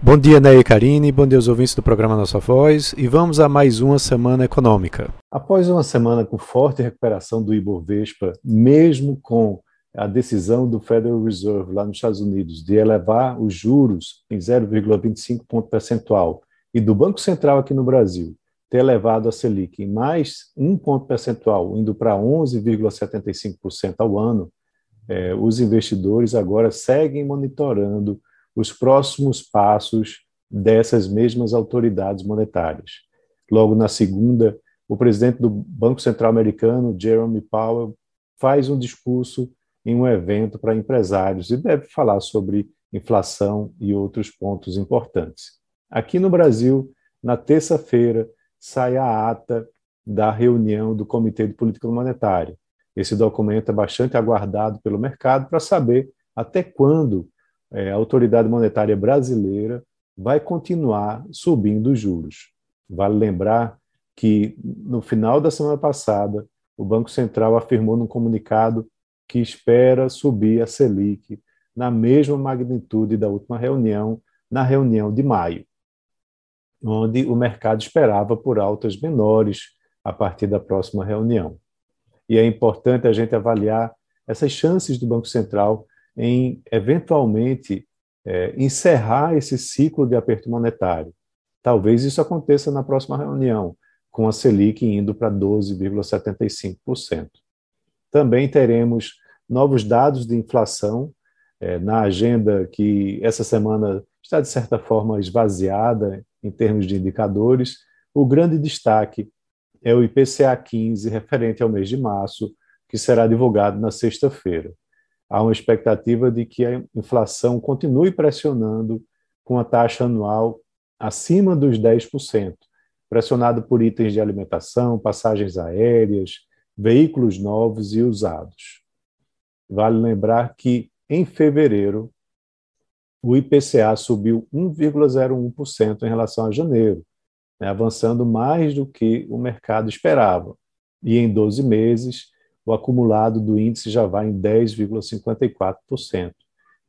Bom dia, Ney e Karine, bom dia aos ouvintes do programa Nossa Voz e vamos a mais uma semana econômica. Após uma semana com forte recuperação do Ibovespa, mesmo com a decisão do Federal Reserve lá nos Estados Unidos de elevar os juros em 0,25 ponto percentual e do Banco Central aqui no Brasil ter elevado a Selic em mais um ponto percentual, indo para 11,75% ao ano, eh, os investidores agora seguem monitorando os próximos passos dessas mesmas autoridades monetárias. Logo na segunda, o presidente do Banco Central Americano, Jerome Powell, faz um discurso em um evento para empresários e deve falar sobre inflação e outros pontos importantes. Aqui no Brasil, na terça-feira, sai a ata da reunião do Comitê de Política Monetária. Esse documento é bastante aguardado pelo mercado para saber até quando é, a autoridade monetária brasileira vai continuar subindo os juros. Vale lembrar que, no final da semana passada, o Banco Central afirmou num comunicado que espera subir a Selic na mesma magnitude da última reunião, na reunião de maio, onde o mercado esperava por altas menores a partir da próxima reunião. E é importante a gente avaliar essas chances do Banco Central em, eventualmente, é, encerrar esse ciclo de aperto monetário. Talvez isso aconteça na próxima reunião, com a Selic indo para 12,75%. Também teremos novos dados de inflação é, na agenda que essa semana está, de certa forma, esvaziada em termos de indicadores. O grande destaque é o IPCA 15, referente ao mês de março, que será divulgado na sexta-feira há uma expectativa de que a inflação continue pressionando com a taxa anual acima dos 10%, pressionado por itens de alimentação, passagens aéreas, veículos novos e usados. Vale lembrar que, em fevereiro, o IPCA subiu 1,01% em relação a janeiro, né, avançando mais do que o mercado esperava. E em 12 meses, o acumulado do índice já vai em 10,54%. Em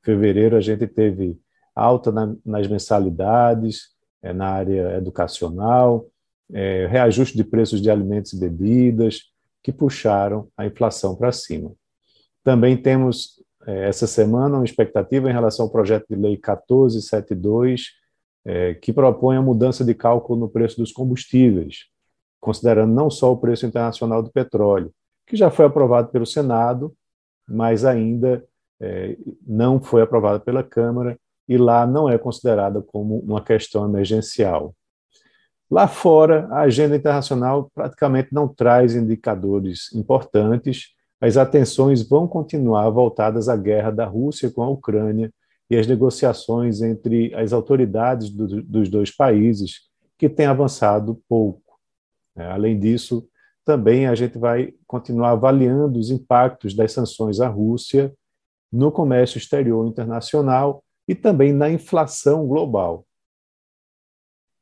fevereiro, a gente teve alta na, nas mensalidades, é, na área educacional, é, reajuste de preços de alimentos e bebidas, que puxaram a inflação para cima. Também temos, é, essa semana, uma expectativa em relação ao projeto de lei 1472, é, que propõe a mudança de cálculo no preço dos combustíveis, considerando não só o preço internacional do petróleo, que já foi aprovado pelo Senado, mas ainda é, não foi aprovado pela Câmara e lá não é considerada como uma questão emergencial. Lá fora, a agenda internacional praticamente não traz indicadores importantes. As atenções vão continuar voltadas à guerra da Rússia com a Ucrânia e as negociações entre as autoridades do, dos dois países, que têm avançado pouco. Além disso, também a gente vai continuar avaliando os impactos das sanções à Rússia no comércio exterior internacional e também na inflação global.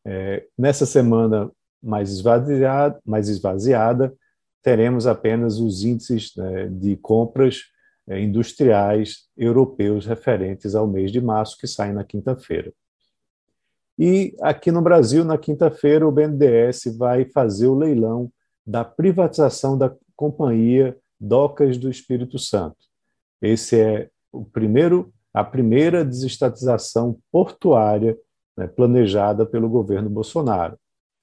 É, nessa semana mais esvaziada, mais esvaziada, teremos apenas os índices né, de compras é, industriais europeus referentes ao mês de março, que saem na quinta-feira. E aqui no Brasil, na quinta-feira, o BNDES vai fazer o leilão da privatização da companhia Docas do Espírito Santo. Esse é o primeiro, a primeira desestatização portuária né, planejada pelo governo Bolsonaro.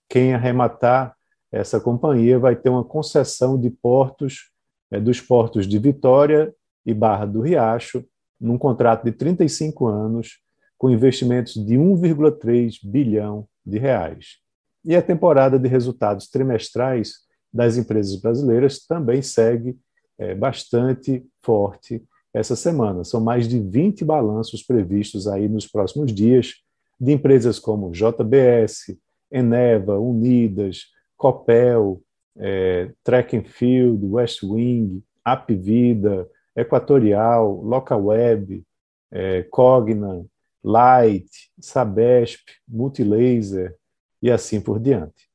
Quem arrematar essa companhia vai ter uma concessão de portos, é, dos portos de Vitória e Barra do Riacho, num contrato de 35 anos, com investimentos de 1,3 bilhão de reais. E a temporada de resultados trimestrais das empresas brasileiras também segue é, bastante forte essa semana. São mais de 20 balanços previstos aí nos próximos dias de empresas como JBS, Eneva, Unidas, Copel, é, Track and Field, West Wing, Apvida, Equatorial, Localweb, é, Cogna, Light, Sabesp, Multilaser e assim por diante.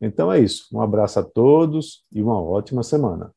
Então é isso. Um abraço a todos e uma ótima semana.